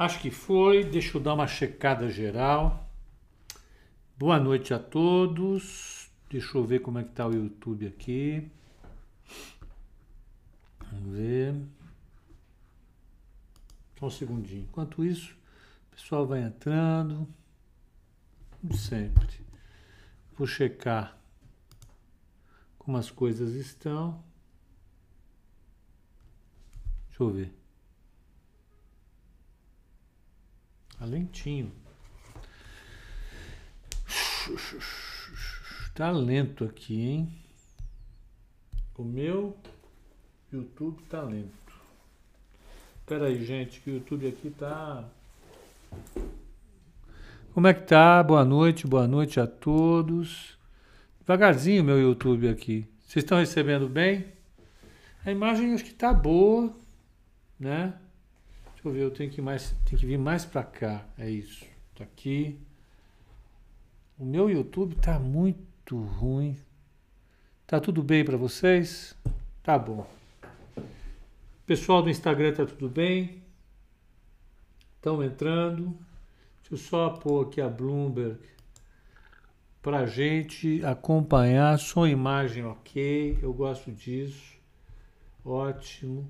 Acho que foi. Deixa eu dar uma checada geral. Boa noite a todos. Deixa eu ver como é que tá o YouTube aqui. Vamos ver. Só um segundinho. Enquanto isso, o pessoal vai entrando. Como sempre. Vou checar como as coisas estão. Deixa eu ver. Tá lentinho. Tá lento aqui, hein? O meu YouTube tá lento. Espera aí, gente, que o YouTube aqui tá. Como é que tá? Boa noite, boa noite a todos. Devagarzinho meu YouTube aqui. Vocês estão recebendo bem? A imagem acho que tá boa, né? Deixa eu ver, eu tenho que mais, que vir mais para cá. É isso. Tá aqui. O meu YouTube tá muito ruim. Tá tudo bem para vocês? Tá bom. Pessoal do Instagram tá tudo bem? Estão entrando. Deixa eu só pôr aqui a Bloomberg para gente acompanhar. Som e imagem ok. Eu gosto disso. Ótimo.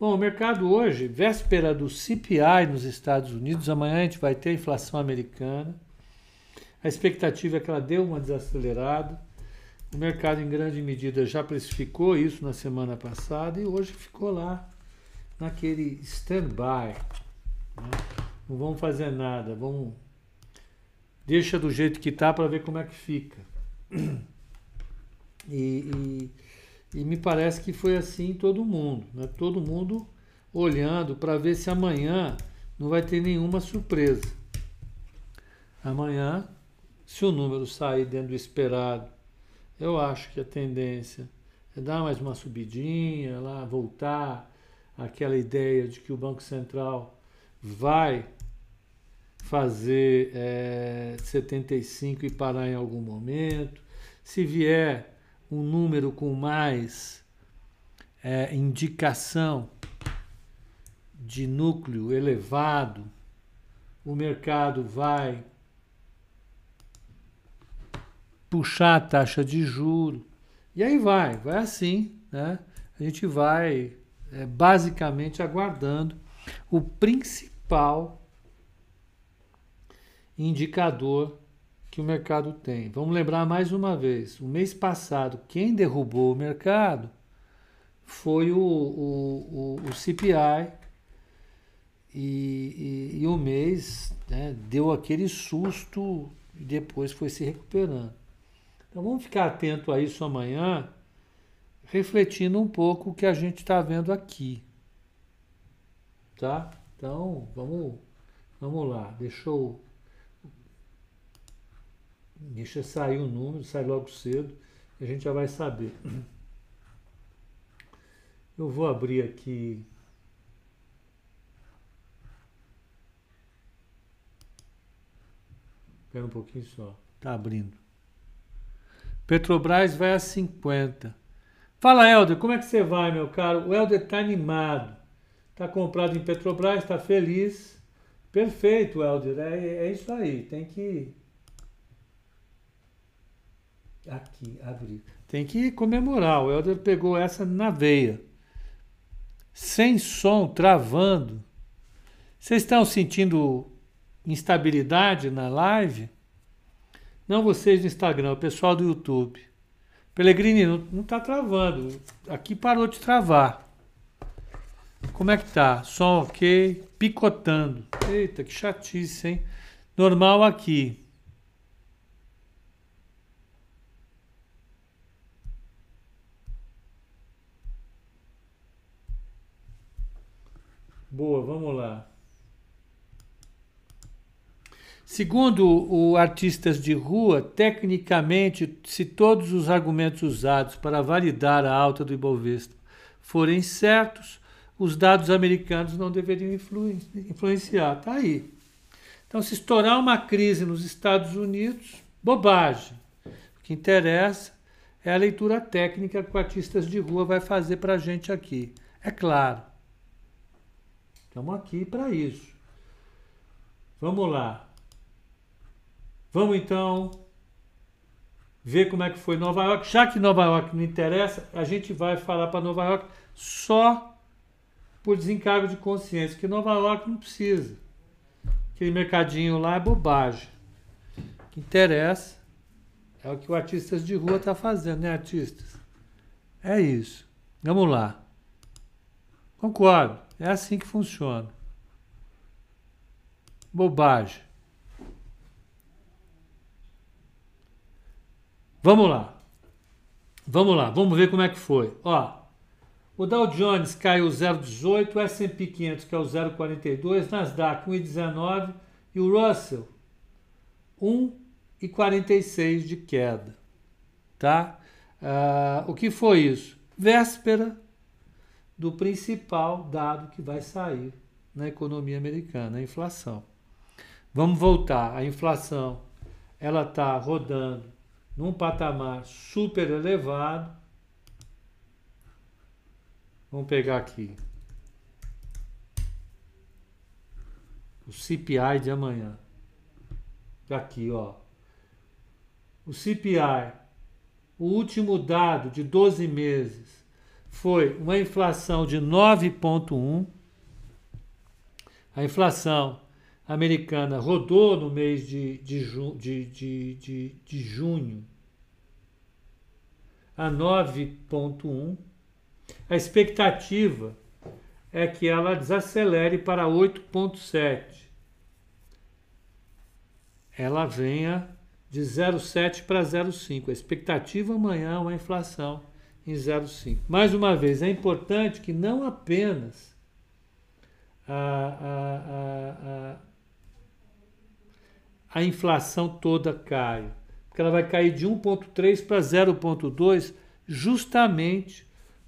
Bom, o mercado hoje, véspera do CPI nos Estados Unidos, amanhã a gente vai ter a inflação americana. A expectativa é que ela dê uma desacelerada. O mercado, em grande medida, já precificou isso na semana passada e hoje ficou lá, naquele stand-by. Né? Não vamos fazer nada, vamos. Deixa do jeito que está para ver como é que fica. E, e e me parece que foi assim todo mundo, né? todo mundo olhando para ver se amanhã não vai ter nenhuma surpresa. Amanhã, se o número sair dentro do esperado, eu acho que a tendência é dar mais uma subidinha, lá voltar aquela ideia de que o Banco Central vai fazer é, 75 e parar em algum momento. Se vier um número com mais é, indicação de núcleo elevado, o mercado vai puxar a taxa de juro e aí vai, vai assim, né? A gente vai é, basicamente aguardando o principal indicador que o mercado tem. Vamos lembrar mais uma vez: o mês passado, quem derrubou o mercado foi o, o, o, o CPI, e, e, e, o mês né, deu aquele susto e depois foi se recuperando. Então vamos ficar atento a isso amanhã, refletindo um pouco o que a gente está vendo aqui. Tá? Então vamos, vamos lá. Deixa eu Deixa sair o número, sai logo cedo, a gente já vai saber. Eu vou abrir aqui. Espera um pouquinho só. Está abrindo. Petrobras vai a 50. Fala, Helder, como é que você vai, meu caro? O Helder está animado. Está comprado em Petrobras, está feliz. Perfeito, Helder. É, é isso aí. Tem que Aqui, abrir. Tem que comemorar. O Helder pegou essa na veia. Sem som, travando. Vocês estão sentindo instabilidade na live? Não vocês do Instagram, o pessoal do YouTube. Pelegrini, não está travando. Aqui parou de travar. Como é que tá? Som ok, picotando. Eita, que chatice, hein? Normal aqui. Boa, vamos lá. Segundo o Artistas de Rua, tecnicamente, se todos os argumentos usados para validar a alta do Ibovespa forem certos, os dados americanos não deveriam influenciar. Está aí. Então, se estourar uma crise nos Estados Unidos, bobagem. O que interessa é a leitura técnica que o Artistas de Rua vai fazer para a gente aqui. É claro, Estamos aqui para isso. Vamos lá. Vamos então ver como é que foi Nova York. Já que Nova York não interessa, a gente vai falar para Nova York só por desencargo de consciência, que Nova York não precisa. Aquele mercadinho lá é bobagem. O que interessa é o que o artistas de rua está fazendo, né, artistas? É isso. Vamos lá. Concordo. É assim que funciona. Bobagem. Vamos lá. Vamos lá, vamos ver como é que foi. Ó, o Dow Jones caiu 0,18, o S&P 500 que é o 0,42, Nasdaq 1,19 e o Russell 1,46 de queda, tá? Uh, o que foi isso? Véspera do principal dado que vai sair na economia americana, a inflação. Vamos voltar. A inflação ela está rodando num patamar super elevado. Vamos pegar aqui. O CPI de amanhã. Aqui, ó. O CPI, o último dado de 12 meses, foi uma inflação de 9,1. A inflação americana rodou no mês de, de, de, de, de, de junho a 9,1. A expectativa é que ela desacelere para 8,7. Ela venha de 0,7 para 0,5. A expectativa amanhã é uma inflação em 0,5. Mais uma vez, é importante que não apenas a, a, a, a, inflação toda caia, porque ela vai cair de 1,3 para 0,2 justamente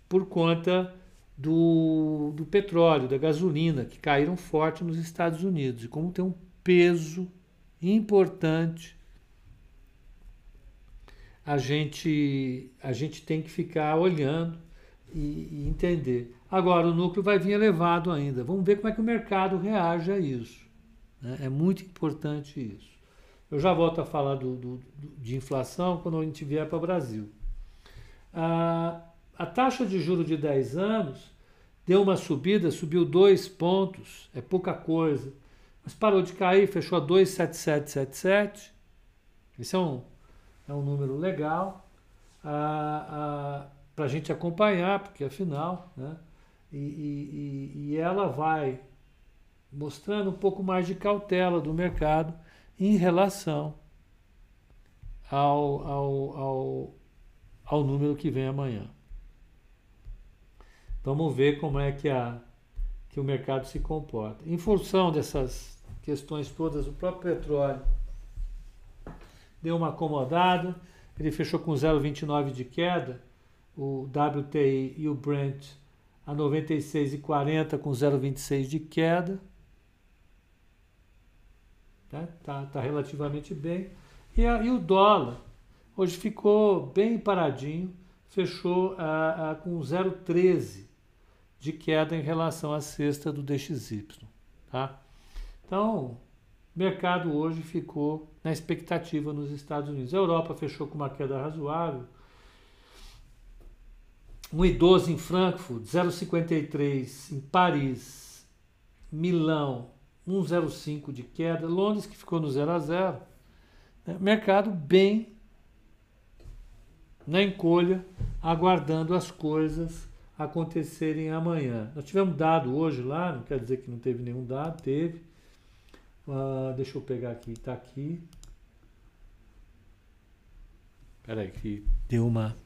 por conta do, do petróleo, da gasolina, que caíram forte nos Estados Unidos. E como tem um peso importante a gente, a gente tem que ficar olhando e, e, entender. Agora, o núcleo vai vir elevado ainda. Vamos ver como é que o mercado reage a isso. Né? É muito importante isso. Eu já volto a falar do, do, de inflação quando a gente vier para o Brasil. A, a taxa de juro de 10 anos deu uma subida, subiu dois pontos, é pouca coisa, mas parou de cair, fechou a 2,7777. Esse é um, é um número legal para a gente acompanhar, porque afinal, né? E, e, e, ela vai mostrando um pouco mais de cautela do mercado em relação ao, ao, ao, ao número que vem amanhã. Vamos ver como é que, a, que o mercado se comporta. Em função dessas questões todas, o próprio petróleo deu uma acomodada, ele fechou com 0,29 de queda, o WTI e o Brent a 96,40 com 0,26 de queda. Tá, tá, tá relativamente bem. E, a, e, o dólar hoje ficou bem paradinho, fechou a, a, com 0,13 de queda em relação à cesta do DXY. Tá? Então, mercado hoje ficou na expectativa nos Estados Unidos. A Europa fechou com uma queda razoável. 1,12 em Frankfurt, 0,53 em Paris, Milão, 1,05 de queda, Londres que ficou no 0 a 0. Né? Mercado bem na encolha, aguardando as coisas acontecerem amanhã. Nós tivemos dado hoje lá, não quer dizer que não teve nenhum dado, teve. Uh, deixa eu pegar aqui, tá aqui. Espera aí que deu uma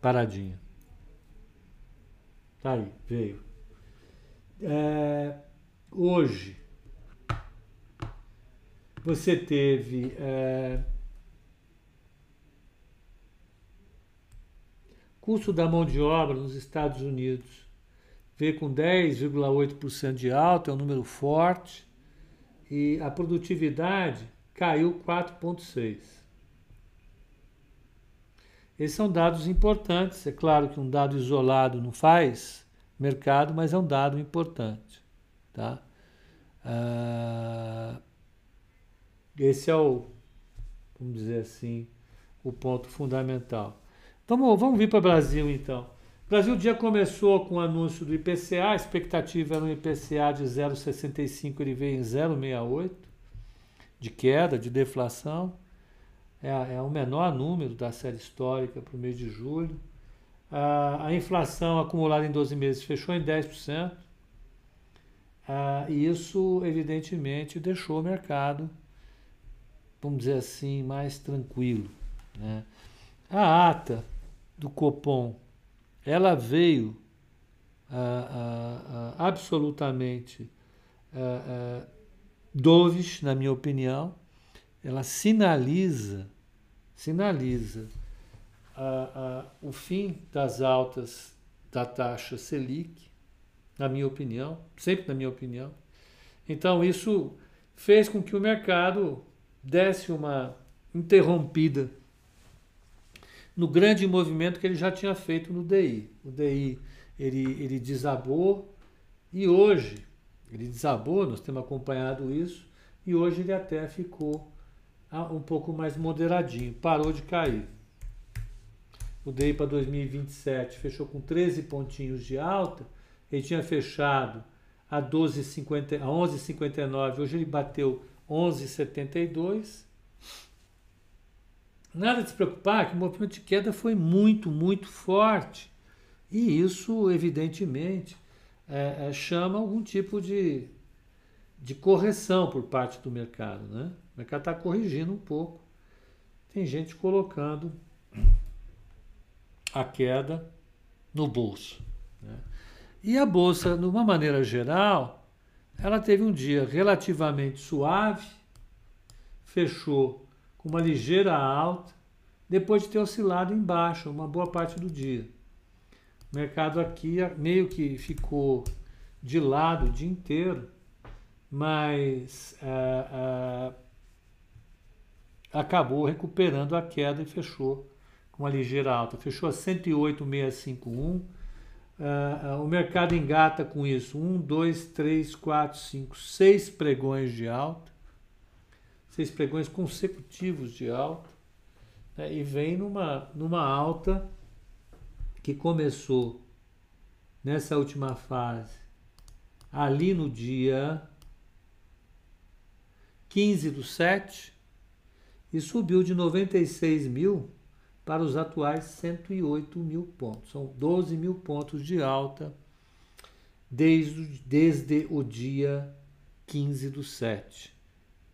paradinha. Tá aí, veio. É, hoje você teve é, custo da mão de obra nos Estados Unidos veio com 10,8% de alta, é um número forte e a produtividade caiu 4,6%. Esses são dados importantes. É claro que um dado isolado não faz mercado, mas é um dado importante. Tá? Ah, esse é o, vamos dizer assim, o ponto fundamental. Vamos, vamos vir para o Brasil então. Brasil dia começou com o anúncio do IPCA, a expectativa era um IPCA de 0,65, ele veio em 0,68 de queda, de deflação. É, é o menor número da série histórica para o mês de julho. A, inflação acumulada em 12 meses fechou em 10%. Ah, e isso, evidentemente, deixou o mercado, vamos dizer assim, mais tranquilo. Né? A ata do Copom, ela veio ah, ah, ah absolutamente ah, ah, doves, na minha opinião. Ela sinaliza, sinaliza o fim das altas da taxa Selic, na minha opinião, sempre na minha opinião. Então isso fez com que o mercado desse uma interrompida no grande movimento que ele já tinha feito no DI. O DI ele, ele desabou e hoje ele desabou, nós temos acompanhado isso, e hoje ele até ficou ah, um pouco mais moderadinho, parou de cair. O DI para 2027 fechou com 13 pontinhos de alta, ele tinha fechado a 12,50, a 11,59, hoje ele bateu 11,72. Nada de se preocupar que o movimento de queda foi muito, muito forte. E isso, evidentemente, é, é, chama algum tipo de, de correção por parte do mercado. Né? O mercado está corrigindo um pouco. Tem gente colocando a queda no bolso. Né? E a bolsa, de uma maneira geral, ela teve um dia relativamente suave, fechou com uma ligeira alta, depois de ter oscilado embaixo uma boa parte do dia. O mercado aqui meio que ficou de lado o dia inteiro, mas é, é, acabou recuperando a queda e fechou com uma ligeira alta. Fechou a 108,651 Uh, o mercado engata com isso. Um, dois, três, quatro, cinco, seis pregões de alta. Seis pregões consecutivos de alta. Né, e vem numa, numa alta que começou nessa última fase, ali no dia 15 do 7, e subiu de 96 mil para os atuais 108 mil pontos. São 12 mil pontos de alta desde, desde o dia 15 do 7,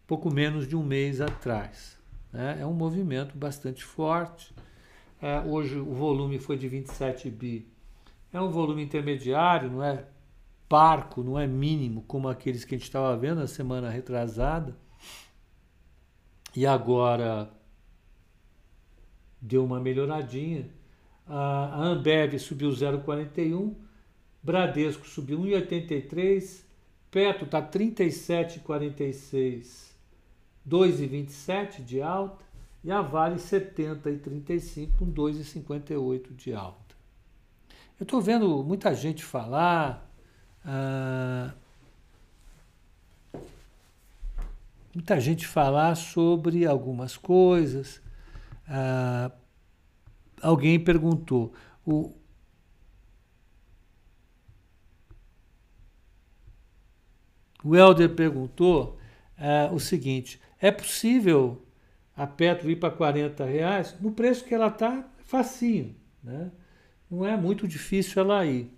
pouco menos de um mês atrás. Né? É um movimento bastante forte. É, hoje o volume foi de 27 bi. É um volume intermediário, não é parco, não é mínimo, como aqueles que a gente estava vendo na semana retrasada. E agora deu uma melhoradinha. A Ambev subiu 0,41, Bradesco subiu 1,83, Petro está 37,46, 2,27 de alta, e a Vale 70,35 com 2,58 de alta. Eu estou vendo muita gente falar, ah, muita gente falar sobre algumas coisas, ah, alguém perguntou: o, o Helder perguntou ah, o seguinte: é possível a Petro ir para 40 reais? No preço que ela está, facinho. Né? Não é muito difícil ela ir.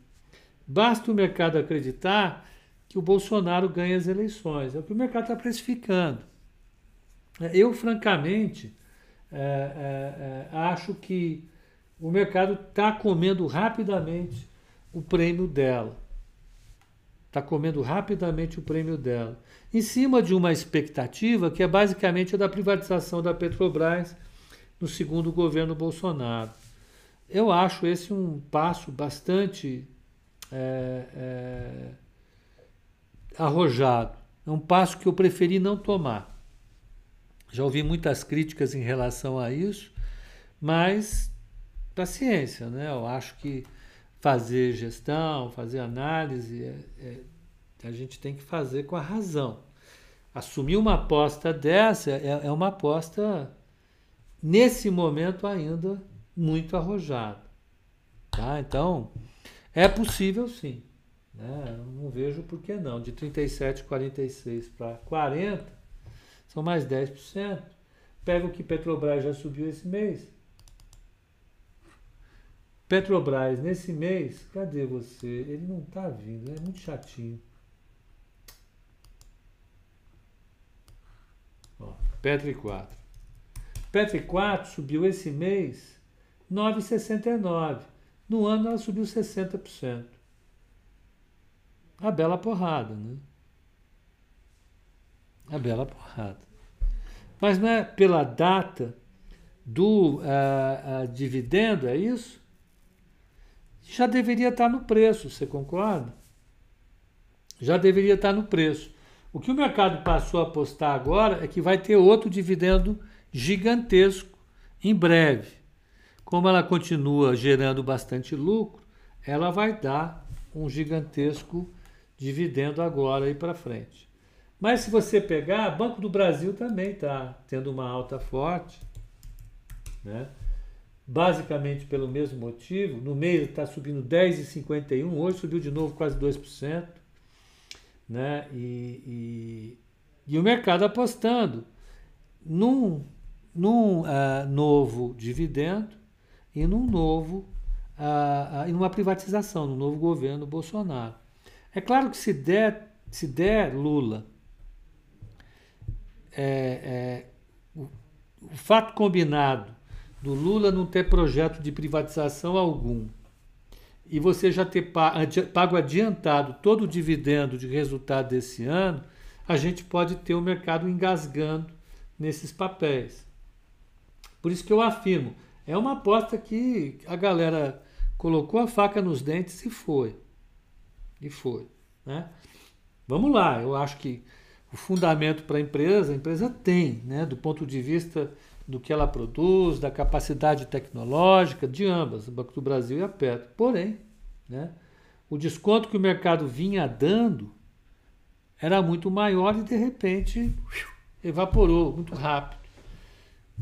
Basta o mercado acreditar que o Bolsonaro ganha as eleições. É o que o mercado está precificando. Eu, francamente, é, é, é, acho que o mercado está comendo rapidamente o prêmio dela. Está comendo rapidamente o prêmio dela. Em cima de uma expectativa que é basicamente a da privatização da Petrobras no segundo governo Bolsonaro. Eu acho esse um passo bastante é, é, arrojado. É um passo que eu preferi não tomar. Já ouvi muitas críticas em relação a isso, mas paciência, né? Eu acho que fazer gestão, fazer análise é, é, a gente tem que fazer com a razão. Assumir uma aposta dessa é, é uma aposta, nesse momento ainda, muito arrojada. Tá? Então, é possível sim. Né? Não vejo por que não. De 37,46 para 40, são mais 10%. Pega o que Petrobras já subiu esse mês. Petrobras, nesse mês, cadê você? Ele não está vindo, é muito chatinho. Ó, Petri 4. Petri 4 subiu esse mês 9,69. No ano ela subiu 60%. A bela porrada, né? A bela porrada. Mas não é pela data do uh, uh, dividendo, é isso? Já deveria estar no preço, você concorda? Já deveria estar no preço. O que o mercado passou a apostar agora é que vai ter outro dividendo gigantesco em breve. Como ela continua gerando bastante lucro, ela vai dar um gigantesco dividendo agora aí para frente. Mas se você pegar, Banco do Brasil também está tendo uma alta forte, né? Basicamente pelo mesmo motivo. No mês está subindo 10,51, hoje subiu de novo quase 2%. Né? E, e, e o mercado apostando num, num uh, novo dividendo e num novo, uh, uh, em uma privatização, no novo governo Bolsonaro. É claro que se der, se der Lula, é, é, o, o fato combinado do Lula não ter projeto de privatização algum e você já ter pago adiantado todo o dividendo de resultado desse ano, a gente pode ter o mercado engasgando nesses papéis. Por isso que eu afirmo, é uma aposta que a galera colocou a faca nos dentes e foi. E foi. Né? Vamos lá, eu acho que o fundamento para a empresa, a empresa tem, né, do ponto de vista do que ela produz, da capacidade tecnológica, de ambas, o Banco do Brasil e a Petro. Porém, né, o desconto que o mercado vinha dando era muito maior e de repente evaporou muito rápido.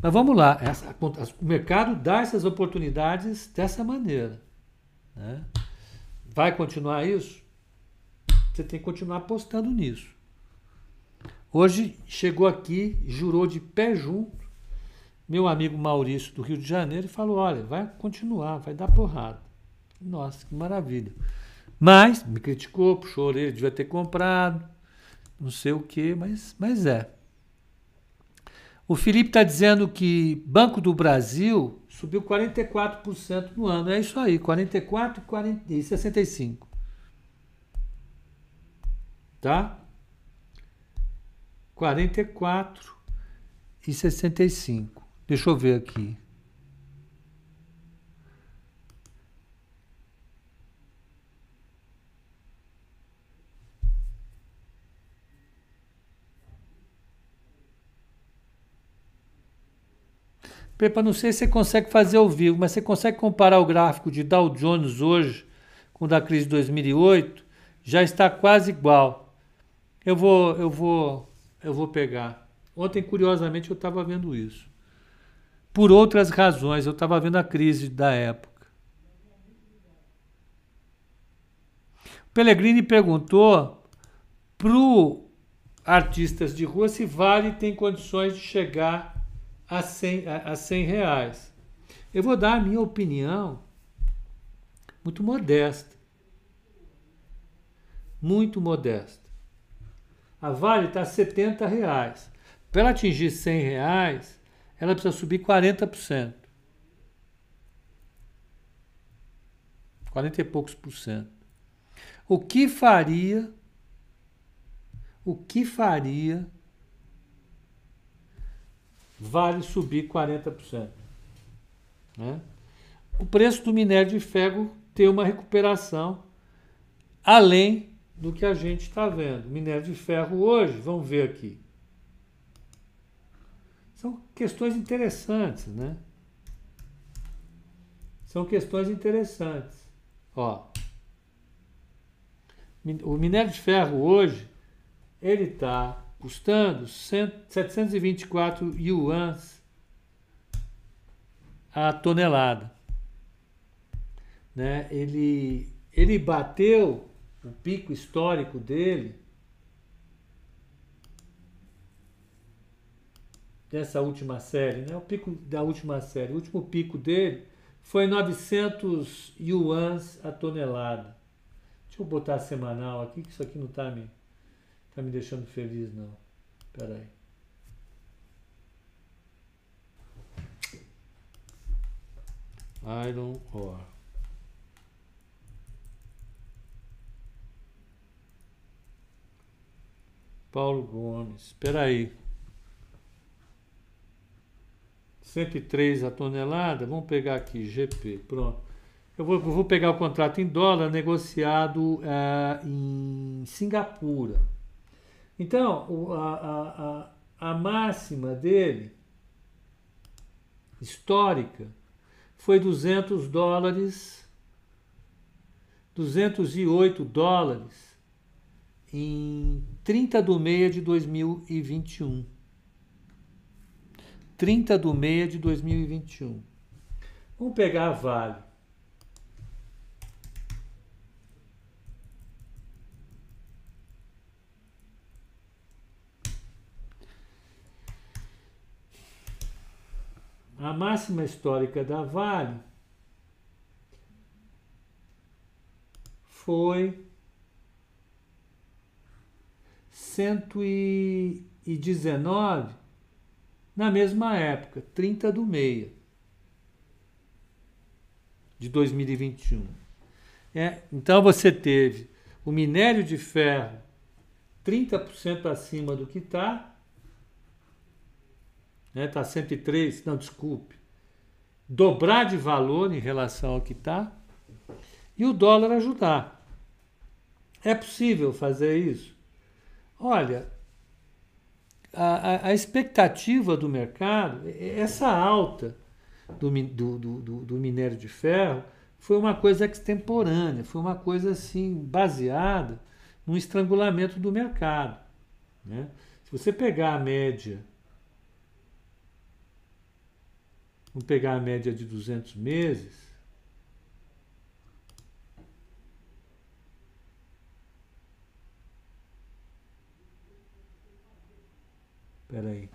Mas vamos lá, essa, o mercado dá essas oportunidades dessa maneira. Né? Vai continuar isso? Você tem que continuar apostando nisso. Hoje chegou aqui, jurou de pé junto, meu amigo Maurício do Rio de Janeiro e falou: olha, vai continuar, vai dar porrada. Nossa, que maravilha. Mas me criticou, puxou a devia ter comprado, não sei o que, mas, mas é. O Felipe está dizendo que Banco do Brasil subiu 44% no ano. É isso aí, 44 e 65 tá? 44 e 65. Deixa eu ver aqui. Pepa, não sei se você consegue fazer ao vivo, mas você consegue comparar o gráfico de Dow Jones hoje com o da crise de 2008? Já está quase igual. Eu vou, eu vou, eu vou pegar. Ontem, curiosamente, eu estava vendo isso. Por outras razões, eu estava vendo a crise da época. Pellegrini perguntou para artistas de rua se Vale tem condições de chegar a 100, a 100 reais. Eu vou dar a minha opinião muito modesta. Muito modesta. A Vale está a 70 reais. Para ela atingir 100 reais, ela precisa subir 40%. 40 e poucos por cento. O que faria, o que faria Vale subir 40%? Né? O preço do minério de ferro ter uma recuperação além do que a gente está vendo. Minério de ferro hoje, vamos ver aqui. São questões interessantes, né? São questões interessantes. Ó. O minério de ferro hoje, ele está custando 724 yuans a tonelada. Né? Ele, ele bateu o pico histórico dele dessa última série, né? o pico da última série, o último pico dele foi 900 yuans a tonelada. Deixa eu botar semanal aqui, que isso aqui não está me, tá me deixando feliz, não. Espera aí. Iron Ore. Paulo Gomes. Espera aí. 103 a tonelada. Vamos pegar aqui, GP. Pronto. Eu vou, vou pegar o contrato em dólar negociado uh, em Singapura. Então, a, a, a, a máxima dele, histórica, foi 200 dólares, 208 dólares em 30 de meia de 2021. 30 de meia de 2021. Vamos pegar a Vale. A máxima histórica da Vale foi 119 na mesma época, 30 do meia de 2021. É, então você teve o minério de ferro 30% acima do que está, está né, 103, não, desculpe, dobrar de valor em relação ao que está, e o dólar ajudar. É possível fazer isso? Olha, a, a, expectativa do mercado, essa alta do, do, do, do minério de ferro, foi uma coisa extemporânea, foi uma coisa assim, baseada no estrangulamento do mercado. Né? Se você pegar a média, vamos pegar a média de 200 meses, Espera aí.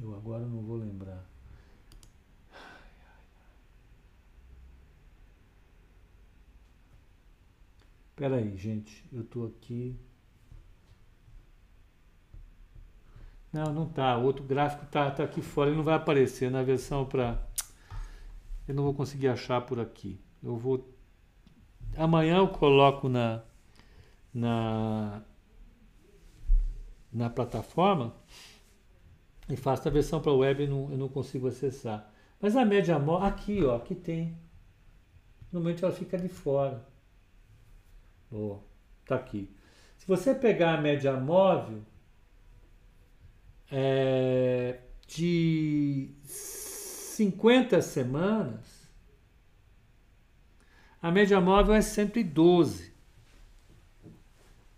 Eu agora não vou lembrar. Espera aí, gente. Eu estou aqui. Não, não tá. O outro gráfico tá, tá aqui fora, ele não vai aparecer na versão para. Eu não vou conseguir achar por aqui. Eu vou. Amanhã eu coloco na na na plataforma e faço a versão para web e não, eu não consigo acessar. Mas a média móvel, aqui, ó, aqui tem. Normalmente ela fica de fora. Ó, tá aqui. Se você pegar a média móvel, é, de 50 semanas, a média móvel é 112.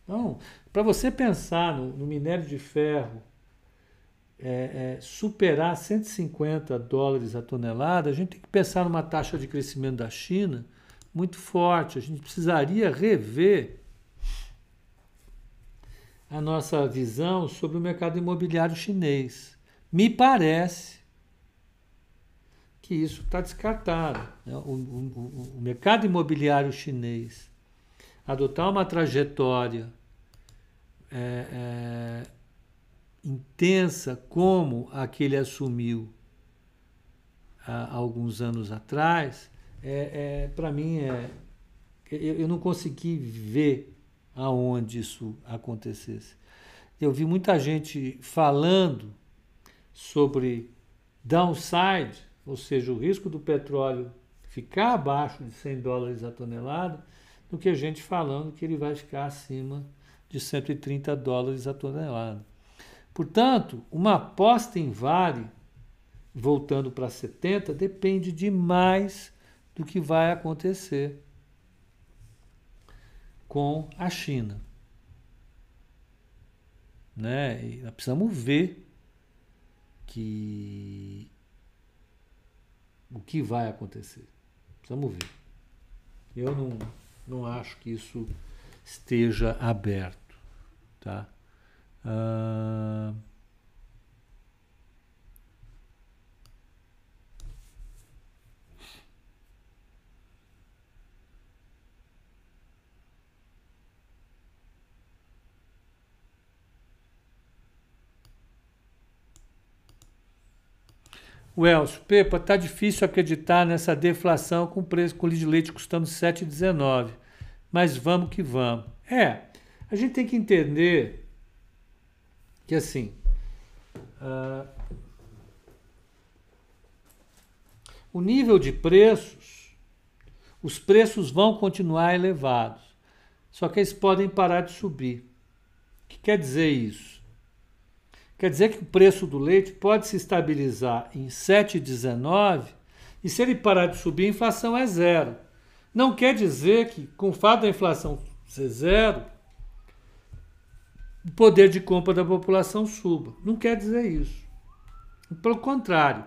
Então, para você pensar no, no, minério de ferro é, é, superar 150 dólares a tonelada, a gente tem que pensar numa taxa de crescimento da China muito forte. A gente precisaria rever a nossa visão sobre o mercado imobiliário chinês. Me parece que isso está descartado. Né? O, o, o, mercado imobiliário chinês adotar uma trajetória é, é, intensa como a que ele assumiu há alguns anos atrás, é, é para mim é, eu, eu não consegui ver aonde isso acontecesse. Eu vi muita gente falando sobre downside, ou seja, o risco do petróleo ficar abaixo de 100 dólares a tonelada, do que gente falando que ele vai ficar acima de 130 dólares a tonelada. Portanto, uma aposta em Vale, voltando para 70, depende demais do que vai acontecer com a China. Né? E nós precisamos ver que o que vai acontecer. Precisamos ver. Eu não, não acho que isso esteja aberto. Tá? O Elcio, Pepa, tá difícil acreditar nessa deflação com preço com litro de leite custando 7,19. Mas vamos que vamos. É, a gente tem que entender que assim. Uh, o nível de preços, os preços vão continuar elevados. Só que eles podem parar de subir. O que quer dizer isso? Quer dizer que o preço do leite pode se estabilizar em 7,19 e se ele parar de subir, a inflação é zero. Não quer dizer que, com o fato da inflação ser zero, o poder de compra da população suba. Não quer dizer isso. Pelo contrário,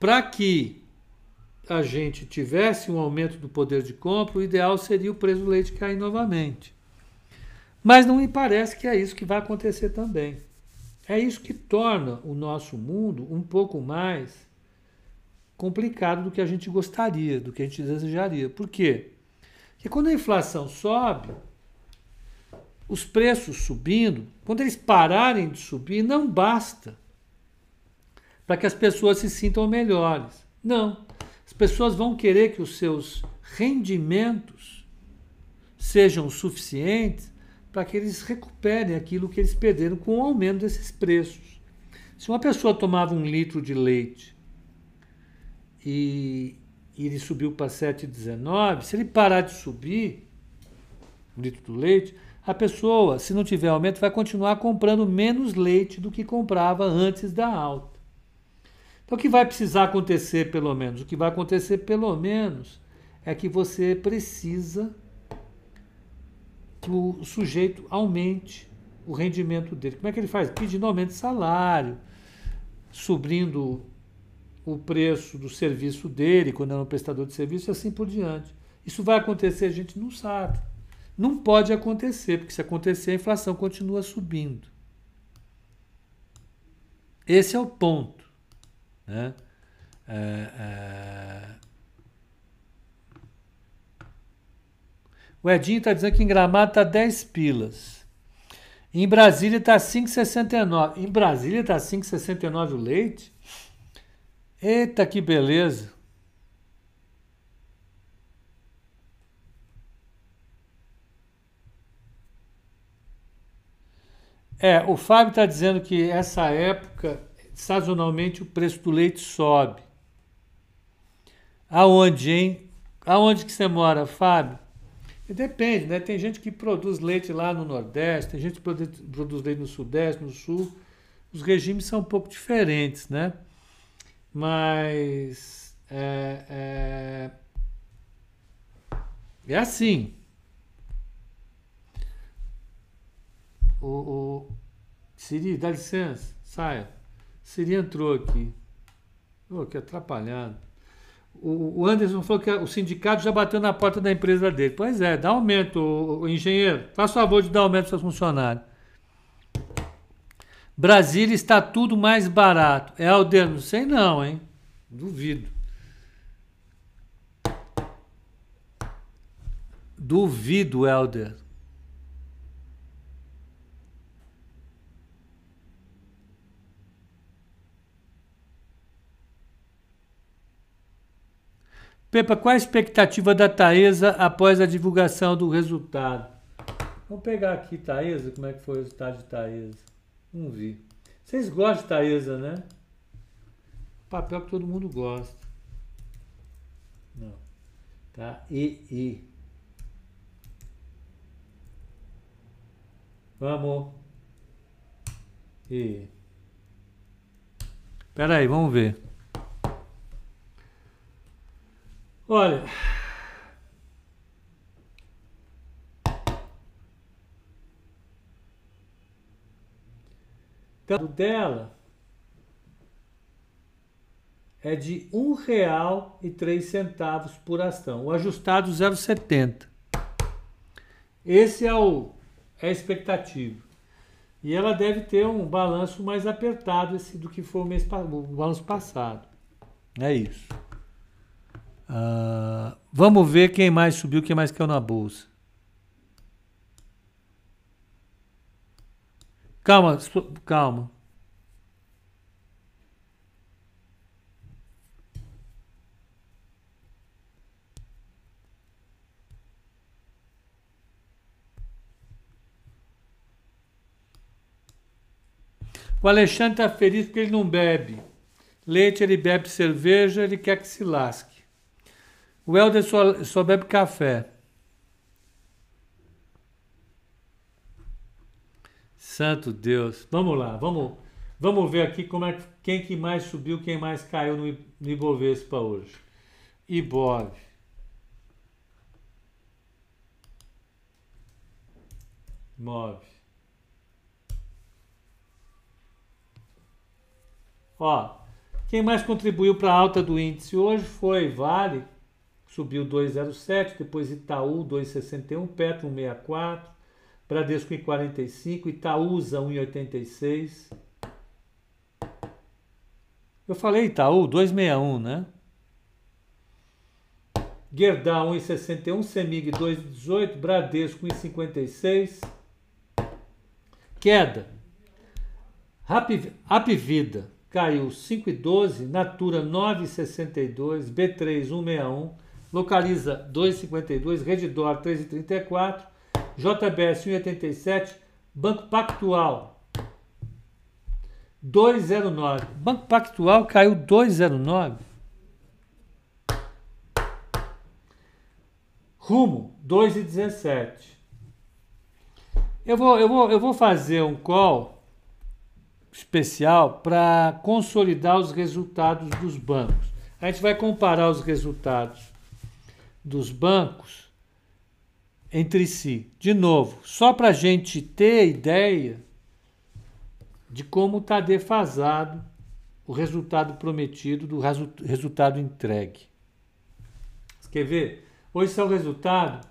para que a gente tivesse um aumento do poder de compra, o ideal seria o preço do leite cair novamente. Mas não me parece que é isso que vai acontecer também. É isso que torna o nosso mundo um pouco mais complicado do que a gente gostaria, do que a gente desejaria. Por quê? Porque quando a inflação sobe, os preços subindo, quando eles pararem de subir, não basta para que as pessoas se sintam melhores. Não. As pessoas vão querer que os seus rendimentos sejam suficientes para que eles recuperem aquilo que eles perderam com o aumento desses preços. Se uma pessoa tomava um litro de leite e, e ele subiu para 7,19, se ele parar de subir o litro do leite, a pessoa, se não tiver aumento, vai continuar comprando menos leite do que comprava antes da alta. Então, o que vai precisar acontecer, pelo menos? O que vai acontecer, pelo menos, é que você precisa que o sujeito aumente o rendimento dele. Como é que ele faz? Pedindo aumento de salário, subindo o preço do serviço dele, quando é um prestador de serviço, e assim por diante. Isso vai acontecer, a gente não sabe. Não pode acontecer, porque se acontecer, a inflação continua subindo. Esse é o ponto. Né? É, é... O Edinho está dizendo que em Gramado está 10 pilas. Em Brasília está 5,69. Em Brasília está 5,69 o leite? Eita, que beleza. É, o Fábio está dizendo que essa época, sazonalmente, o preço do leite sobe. Aonde, hein? Aonde que você mora, Fábio? Depende, né? Tem gente que produz leite lá no Nordeste, tem gente que produz leite no Sudeste, no Sul. Os regimes são um pouco diferentes, né? Mas é, é, é assim. O, o Siri, dá licença, saia. Siri entrou aqui. Oh, que atrapalhado. O, Anderson falou que o sindicato já bateu na porta da empresa dele. Pois é, dá aumento, o, engenheiro. Faça favor de dar aumento para seus funcionários. Brasília está tudo mais barato. É Alder, não sei não, hein? Duvido. Duvido, Helder. Pepa, qual a expectativa da Taesa após a divulgação do resultado? Vamos pegar aqui Taesa, como é que foi o resultado de Taesa? Vamos ver. Vocês gostam de Taesa, né? Papel que todo mundo gosta. Não. Tá? E, e. Vamos. E. Espera aí, vamos ver. Olha. Então, dela é de um real e três centavos por ação. O ajustado 0,70. Esse é o é a expectativa. E ela deve ter um balanço mais apertado esse, do que foi o mês o balanço passado. É isso. Uh, vamos ver quem mais subiu, quem mais caiu na bolsa. Calma, calma. O Alexandre está feliz porque ele não bebe. Leite, ele bebe cerveja, ele quer que se lasque. O Helder só, só bebe café. Santo Deus. Vamos lá, vamos, vamos ver aqui como é, quem que mais subiu, quem mais caiu no, no Ibovespa hoje. Ibov. Move. Ó, quem mais contribuiu para a alta do índice hoje foi Vale, subiu 2,07, depois Itaú 2,61, Petro 1,64, Bradesco 1,45, Itaúsa 1,86. Eu falei Itaú 2,61, né? Gerdau 1,61, Semig 2,18, Bradesco 1,56. Queda. Rap, Rap Vida caiu 5,12, Natura 9,62, B3 161, Localiza 2,52, Redditor 3,34, JBS 1,87, Banco Pactual 2,09. Banco Pactual caiu 2,09. Rumo 2,17. Eu vou, eu, vou, eu vou fazer um call especial para consolidar os resultados dos bancos. A gente vai comparar os resultados dos bancos entre si. De novo, só para a gente ter ideia de como está defasado o resultado prometido do resu resultado entregue. Você quer ver? Hoje é o resultado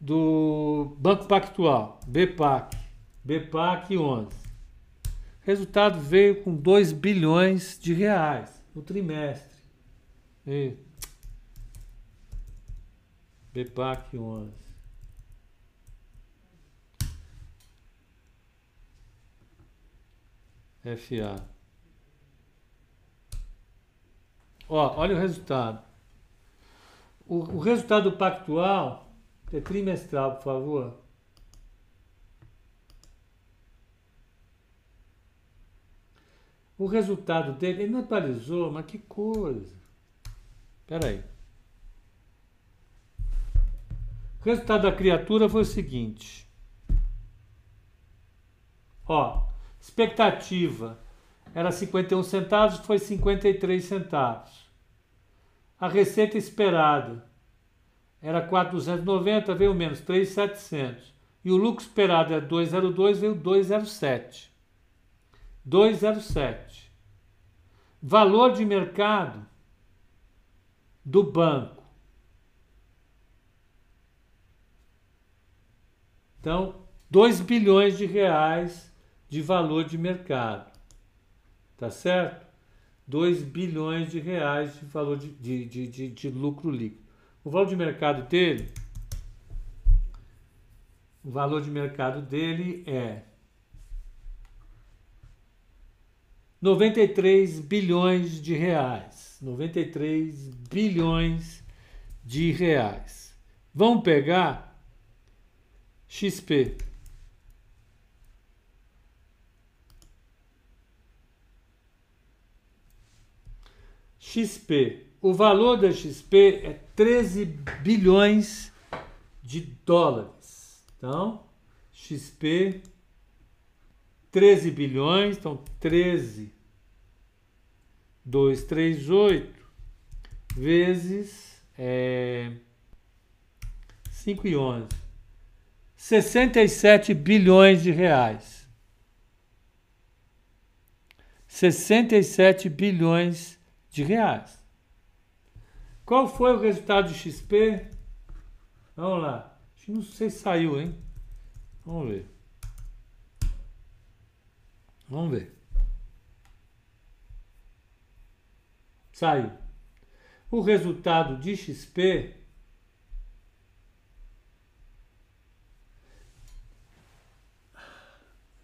do Banco Pactual, BPAC, BPAC 11. Resultado veio com 2 bilhões de reais no trimestre. E... BPAC 11. FA. Ó, olha o resultado. O, o resultado pactual é trimestral, por favor. O resultado dele, ele não atualizou, mas que coisa. Espera aí. Resultado da criatura foi o seguinte. Ó, expectativa era 51 centavos, foi 53 centavos. A receita esperada era 4,290, veio menos 3,700. E o lucro esperado é 2,02, veio 2,07. 207. Valor de mercado do banco. Então, 2 bilhões de reais de valor de mercado. Tá certo? 2 bilhões de reais de valor de, de, de, de, de lucro líquido. O valor de mercado dele, o valor de mercado dele é 93 bilhões de reais. 93 bilhões de reais. Vamos pegar XP. XP. O valor da XP é 13 bilhões de dólares. Então, XP 13 bilhões, então 13, 238 vezes é, 5 e 11. 67 bilhões de reais. 67 bilhões de reais. Qual foi o resultado de XP? Vamos lá. Não sei se saiu, hein? Vamos ver. Vamos ver. Saiu. O resultado de XP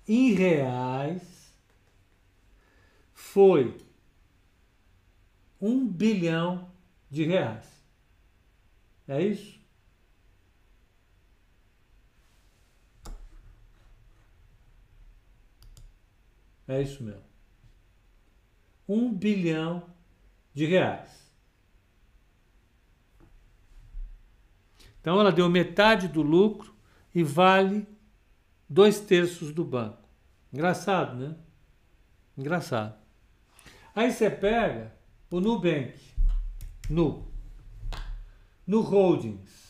em reais foi um bilhão de reais. É isso? É isso mesmo. Um bilhão de reais. Então ela deu metade do lucro e vale dois terços do banco. Engraçado, né? Engraçado. Aí você pega o Nubank, Nu, no Holdings.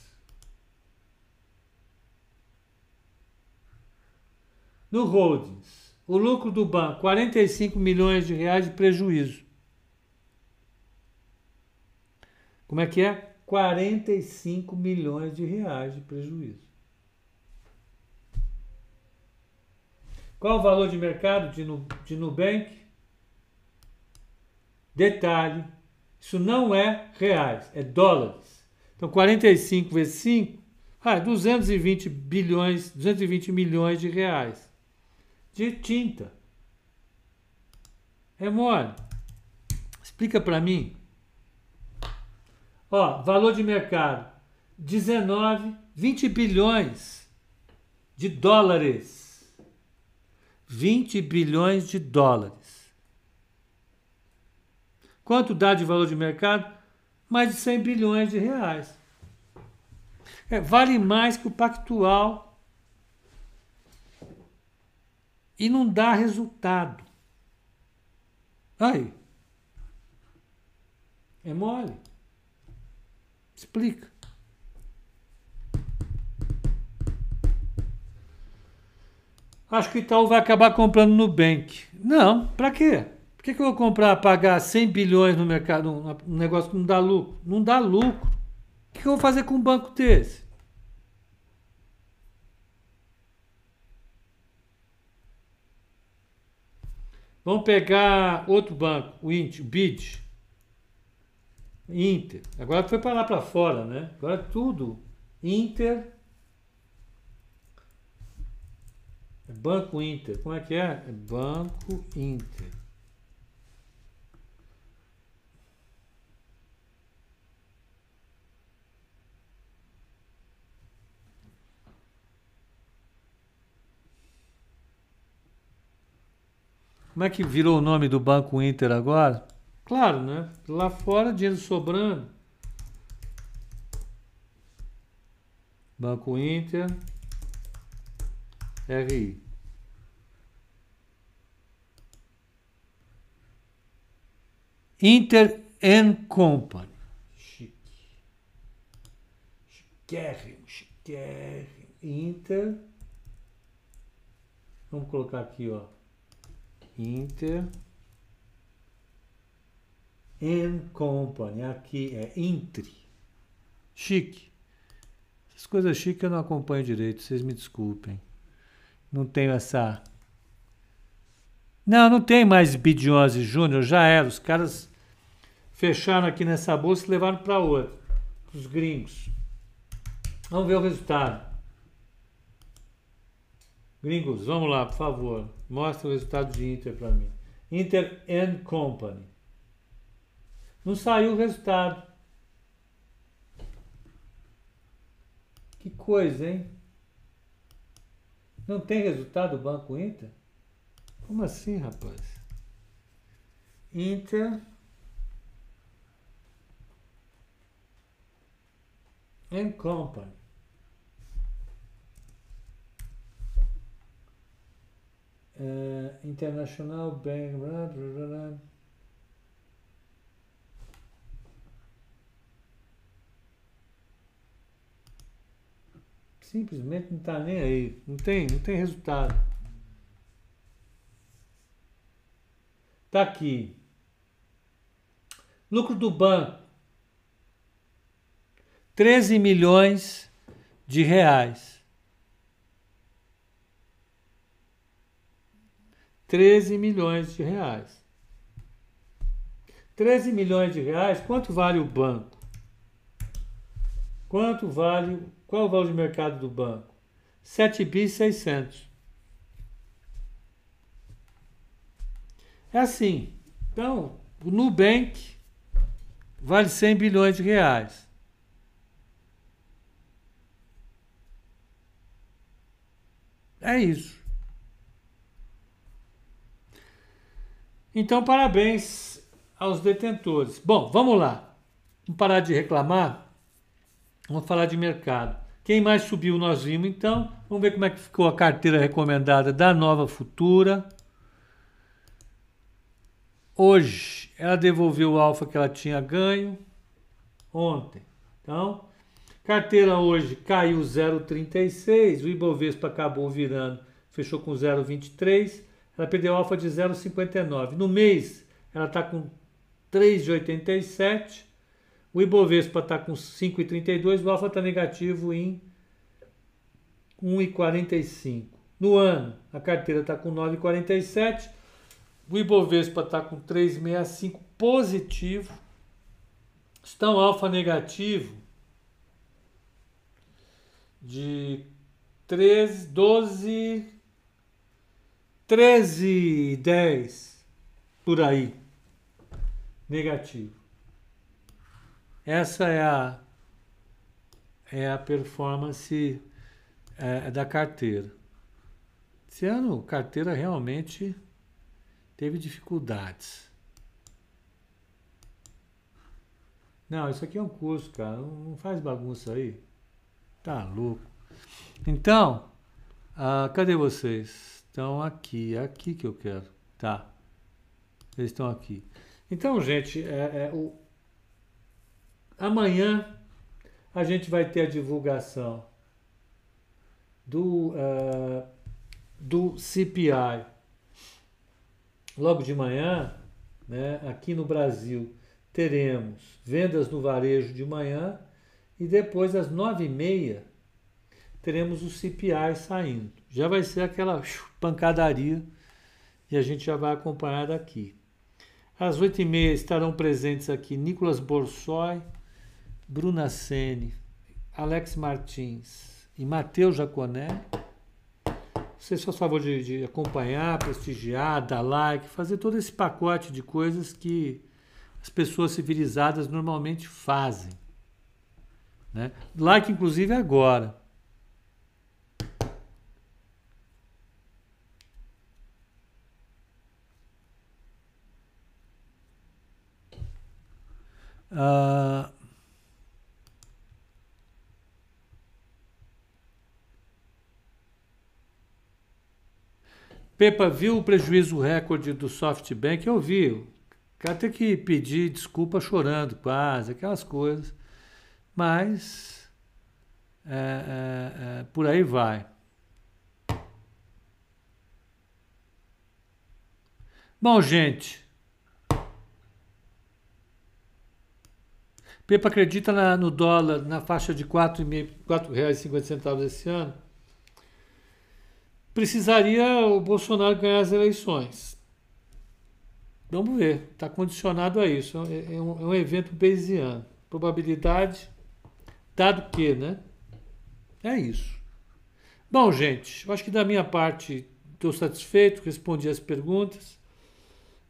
No Holdings, o lucro do banco, 45 milhões de reais de prejuízo. Como é que é? 45 milhões de reais de prejuízo. Qual o valor de mercado de, de Nubank? Detalhe, isso não é reais, é dólares. Então 45 vezes 5, ah, 220 bilhões, 220 milhões de reais de tinta. É mole. Explica para mim. Ó, valor de mercado 19, 20 bilhões de dólares. 20 bilhões de dólares. Quanto dá de valor de mercado? Mais de 100 bilhões de reais. É, vale mais que o Pactual e não dá resultado. Aí. É mole. Explica. Acho que o Itaú vai acabar comprando no Nubank. Não, para quê? Por que, que eu vou comprar, pagar 100 bilhões no mercado, um negócio que não dá lucro? Não dá lucro. O que, que eu vou fazer com um banco desse? Vamos pegar outro banco, o Inter, o BID. Inter. Agora foi para lá para fora, né? Agora é tudo. Inter É Banco Inter. Como é que é? É Banco Inter. Como é que virou o nome do Banco Inter agora? Claro, né? Lá fora, dinheiro sobrando. Banco Inter. RI. Inter and Company. Chique. Chiquérrimo, chiquérrimo. Inter. Vamos colocar aqui, ó. Inter and Company. Aqui é Intre. Chique. Essas coisas chiques eu não acompanho direito, vocês me desculpem não tenho essa. Não, não tem mais Bidiose Júnior, já era. Os caras fecharam aqui nessa bolsa e levaram para outra, os gringos. Vamos ver o resultado. Gringos, vamos lá, por favor. Mostra o resultado de Inter para mim. Inter and Company. Não saiu o resultado. Que coisa, hein? Não tem resultado o Banco Inter? Como assim, rapaz? Inter and Company. É... International Bank. Simplesmente não está nem aí. Não tem, não tem resultado. Está aqui. Lucro do banco. 13 milhões de reais. 13 milhões de reais. 13 milhões de reais, quanto vale o banco? Quanto vale, qual é o valor de mercado do banco? 7 bi 600. É assim. Então, o Nubank vale 100 bilhões de reais. É isso. Então, parabéns aos detentores. Bom, vamos lá. Vamos parar de reclamar. Vamos falar de mercado. Quem mais subiu nós vimos, então. Vamos ver como é que ficou a carteira recomendada da Nova Futura. Hoje, ela devolveu o alfa que ela tinha ganho ontem. Então, carteira hoje caiu 0,36, o Ibovespa acabou virando, fechou com 0,23, ela perdeu alfa de 0,59. No mês, ela está com 3,87, o Ibovespa está com 5,32, o alfa está negativo em 1,45. No ano, a carteira está com 9,47, o Ibovespa está com 3,65 positivo. Estão alfa negativo de 13, 12, 13, 10 por aí. Negativo. Essa é a é a performance é, da carteira. Esse ano, carteira realmente teve dificuldades. Não, isso aqui é um curso, cara. Não faz bagunça aí. Tá louco. Então, ah, cadê vocês? Estão aqui. É aqui que eu quero. Tá. Eles estão aqui. Então, gente, é, é, o... amanhã a gente vai ter a divulgação do, uh, do CPI Logo de manhã, né, aqui no Brasil, teremos vendas no varejo de manhã e depois às nove e meia teremos o CPI saindo. Já vai ser aquela pancadaria e a gente já vai acompanhar daqui. Às oito e meia estarão presentes aqui Nicolas Borsoi, Bruna Sene, Alex Martins e Matheus Jaconé. Você só favor de, de acompanhar, prestigiar, dar like, fazer todo esse pacote de coisas que as pessoas civilizadas normalmente fazem. Né? Like, inclusive, agora. Uh, Pepa, viu o prejuízo recorde do SoftBank? Eu vi. O cara tem que pedir desculpa chorando quase, aquelas coisas. Mas é, é, é, por aí vai. Bom, gente. Pepa acredita na, no dólar na faixa de R$ 4,50 esse ano? Precisaria o Bolsonaro ganhar as eleições. Vamos ver, está condicionado a isso. É, é um, é um evento bayesiano. Probabilidade, dado que, né? É isso. Bom, gente, eu acho que da minha parte estou satisfeito, respondi as perguntas.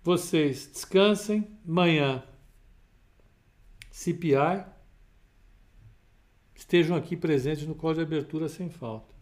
Vocês descansem. Amanhã, CPI. Estejam aqui presentes no call de abertura sem falta.